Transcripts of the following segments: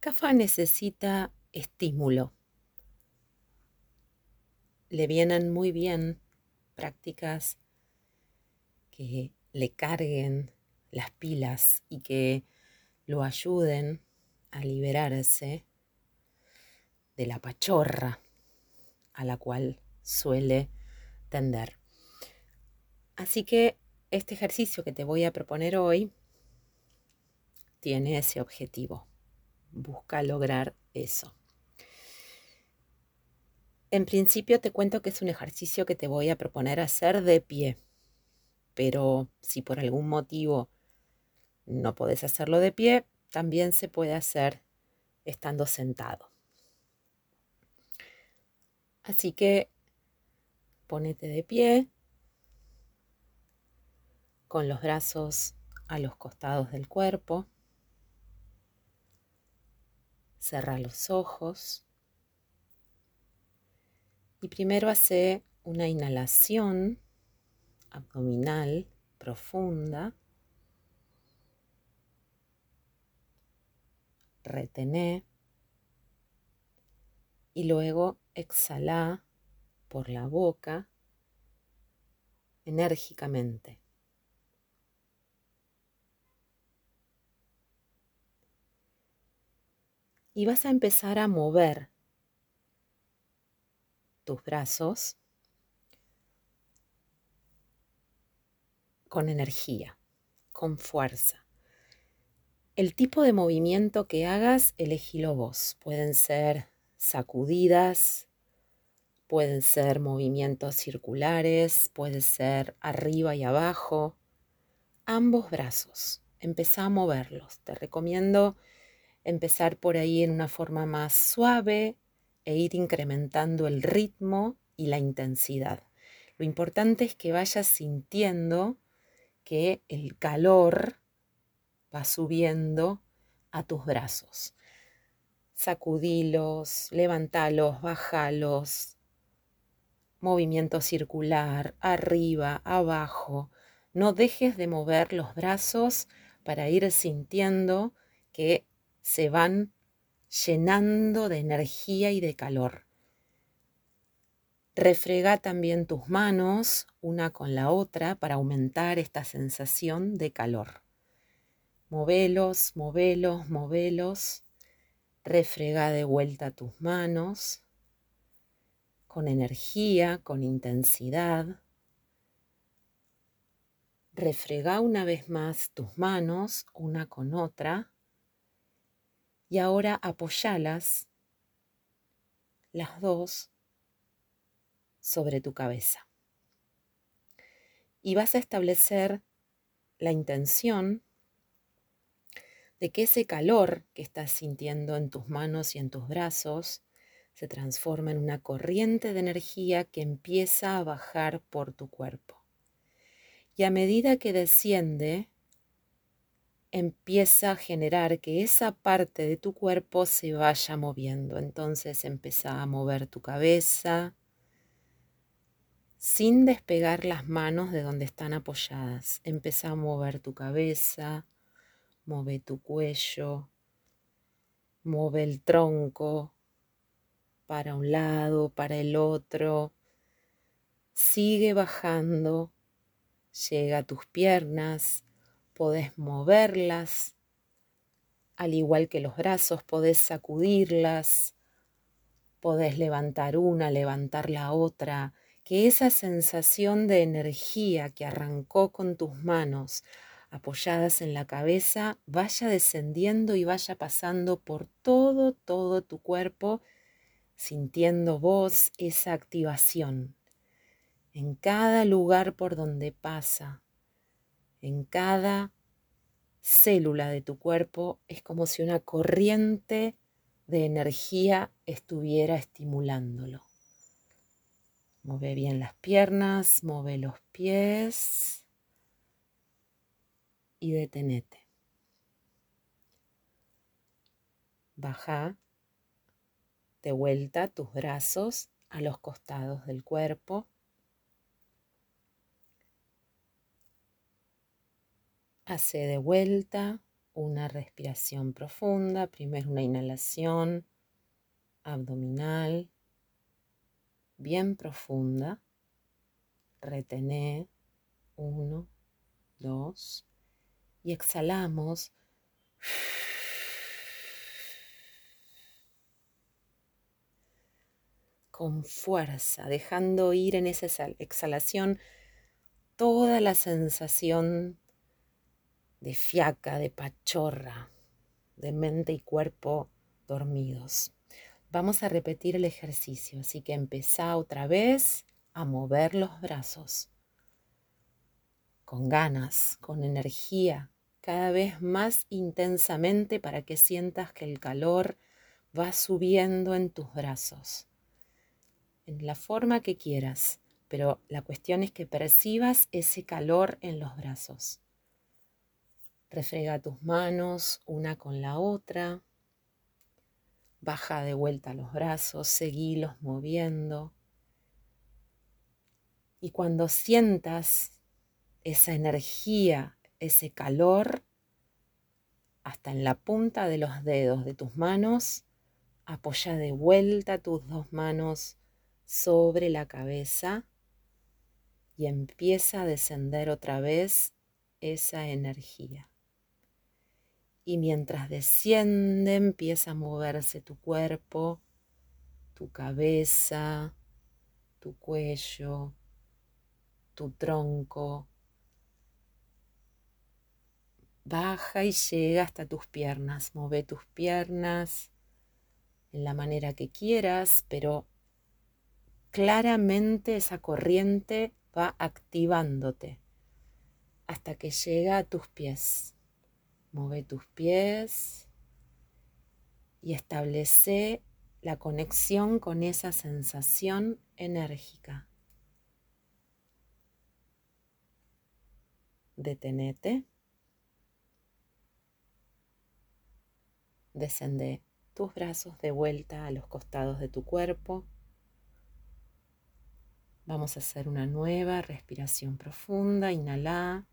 CAFA necesita estímulo. Le vienen muy bien prácticas que le carguen las pilas y que lo ayuden a liberarse de la pachorra a la cual suele tender. Así que este ejercicio que te voy a proponer hoy tiene ese objetivo. Busca lograr eso. En principio te cuento que es un ejercicio que te voy a proponer hacer de pie, pero si por algún motivo no podés hacerlo de pie, también se puede hacer estando sentado. Así que ponete de pie con los brazos a los costados del cuerpo. Cerra los ojos. Y primero hace una inhalación abdominal profunda. Retené. Y luego exhala por la boca enérgicamente. Y vas a empezar a mover tus brazos con energía, con fuerza. El tipo de movimiento que hagas, elegilo vos. Pueden ser sacudidas, Pueden ser movimientos circulares, puede ser arriba y abajo. Ambos brazos. Empezá a moverlos. Te recomiendo empezar por ahí en una forma más suave e ir incrementando el ritmo y la intensidad. Lo importante es que vayas sintiendo que el calor va subiendo a tus brazos. Sacudilos, levantalos, bajalos, movimiento circular, arriba, abajo. No dejes de mover los brazos para ir sintiendo que se van llenando de energía y de calor. Refrega también tus manos una con la otra para aumentar esta sensación de calor. Movelos, movelos, movelos. Refrega de vuelta tus manos con energía, con intensidad. Refrega una vez más tus manos una con otra y ahora apoyalas las dos sobre tu cabeza. Y vas a establecer la intención de que ese calor que estás sintiendo en tus manos y en tus brazos se transforma en una corriente de energía que empieza a bajar por tu cuerpo. Y a medida que desciende, empieza a generar que esa parte de tu cuerpo se vaya moviendo. Entonces empieza a mover tu cabeza sin despegar las manos de donde están apoyadas. Empieza a mover tu cabeza, mueve tu cuello, mueve el tronco, para un lado, para el otro. Sigue bajando, llega a tus piernas, podés moverlas, al igual que los brazos, podés sacudirlas, podés levantar una, levantar la otra, que esa sensación de energía que arrancó con tus manos apoyadas en la cabeza vaya descendiendo y vaya pasando por todo, todo tu cuerpo sintiendo vos esa activación en cada lugar por donde pasa, en cada célula de tu cuerpo, es como si una corriente de energía estuviera estimulándolo. Mueve bien las piernas, mueve los pies y detenete. Baja de vuelta tus brazos a los costados del cuerpo. Hace de vuelta una respiración profunda. Primero una inhalación abdominal bien profunda. Retené. Uno, dos. Y exhalamos. Con fuerza, dejando ir en esa exhalación toda la sensación de fiaca, de pachorra, de mente y cuerpo dormidos. Vamos a repetir el ejercicio, así que empezá otra vez a mover los brazos con ganas, con energía, cada vez más intensamente para que sientas que el calor va subiendo en tus brazos, en la forma que quieras, pero la cuestión es que percibas ese calor en los brazos. Refrega tus manos una con la otra, baja de vuelta los brazos, seguilos moviendo. Y cuando sientas esa energía, ese calor, hasta en la punta de los dedos de tus manos, apoya de vuelta tus dos manos sobre la cabeza y empieza a descender otra vez esa energía. Y mientras desciende empieza a moverse tu cuerpo, tu cabeza, tu cuello, tu tronco, baja y llega hasta tus piernas. Move tus piernas en la manera que quieras, pero claramente esa corriente va activándote hasta que llega a tus pies. Move tus pies y establece la conexión con esa sensación enérgica. Detenete. Descende tus brazos de vuelta a los costados de tu cuerpo. Vamos a hacer una nueva respiración profunda. Inhala.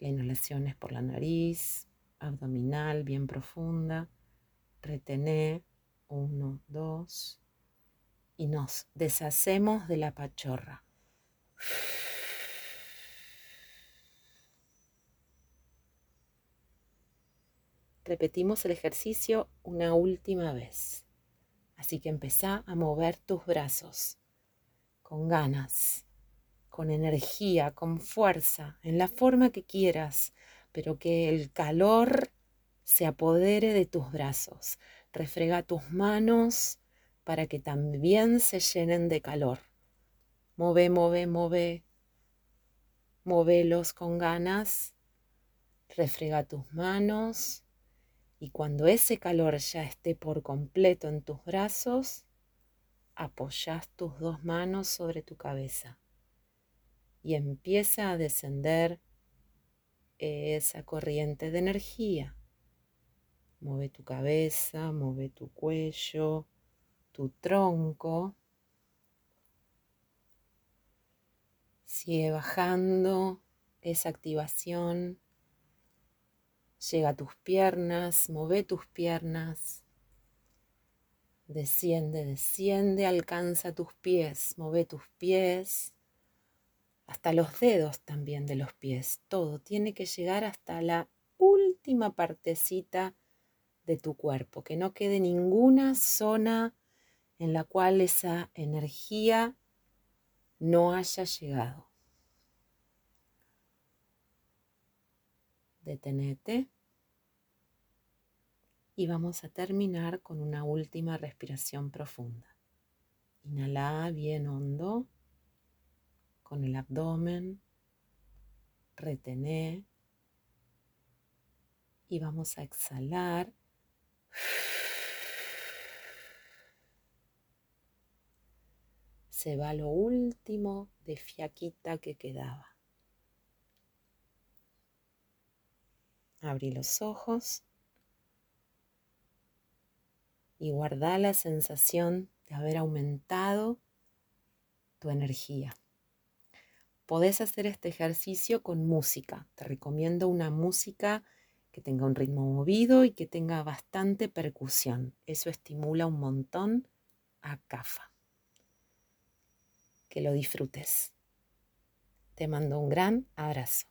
La por la nariz, abdominal bien profunda. Retené. Uno, dos. Y nos deshacemos de la pachorra. Repetimos el ejercicio una última vez. Así que empezá a mover tus brazos con ganas, con energía, con fuerza, en la forma que quieras, pero que el calor se apodere de tus brazos. Refrega tus manos para que también se llenen de calor. Move, move, move. Movelos con ganas. Refrega tus manos y cuando ese calor ya esté por completo en tus brazos, apoyas tus dos manos sobre tu cabeza y empieza a descender esa corriente de energía. Mueve tu cabeza, mueve tu cuello, tu tronco. Sigue bajando esa activación Llega a tus piernas, mueve tus piernas. Desciende, desciende, alcanza tus pies, mueve tus pies, hasta los dedos también de los pies. Todo tiene que llegar hasta la última partecita de tu cuerpo, que no quede ninguna zona en la cual esa energía no haya llegado. detenete y vamos a terminar con una última respiración profunda. Inhala bien hondo con el abdomen, retené y vamos a exhalar. Se va lo último de fiaquita que quedaba. Abrí los ojos y guarda la sensación de haber aumentado tu energía. Podés hacer este ejercicio con música. Te recomiendo una música que tenga un ritmo movido y que tenga bastante percusión. Eso estimula un montón a CAFA. Que lo disfrutes. Te mando un gran abrazo.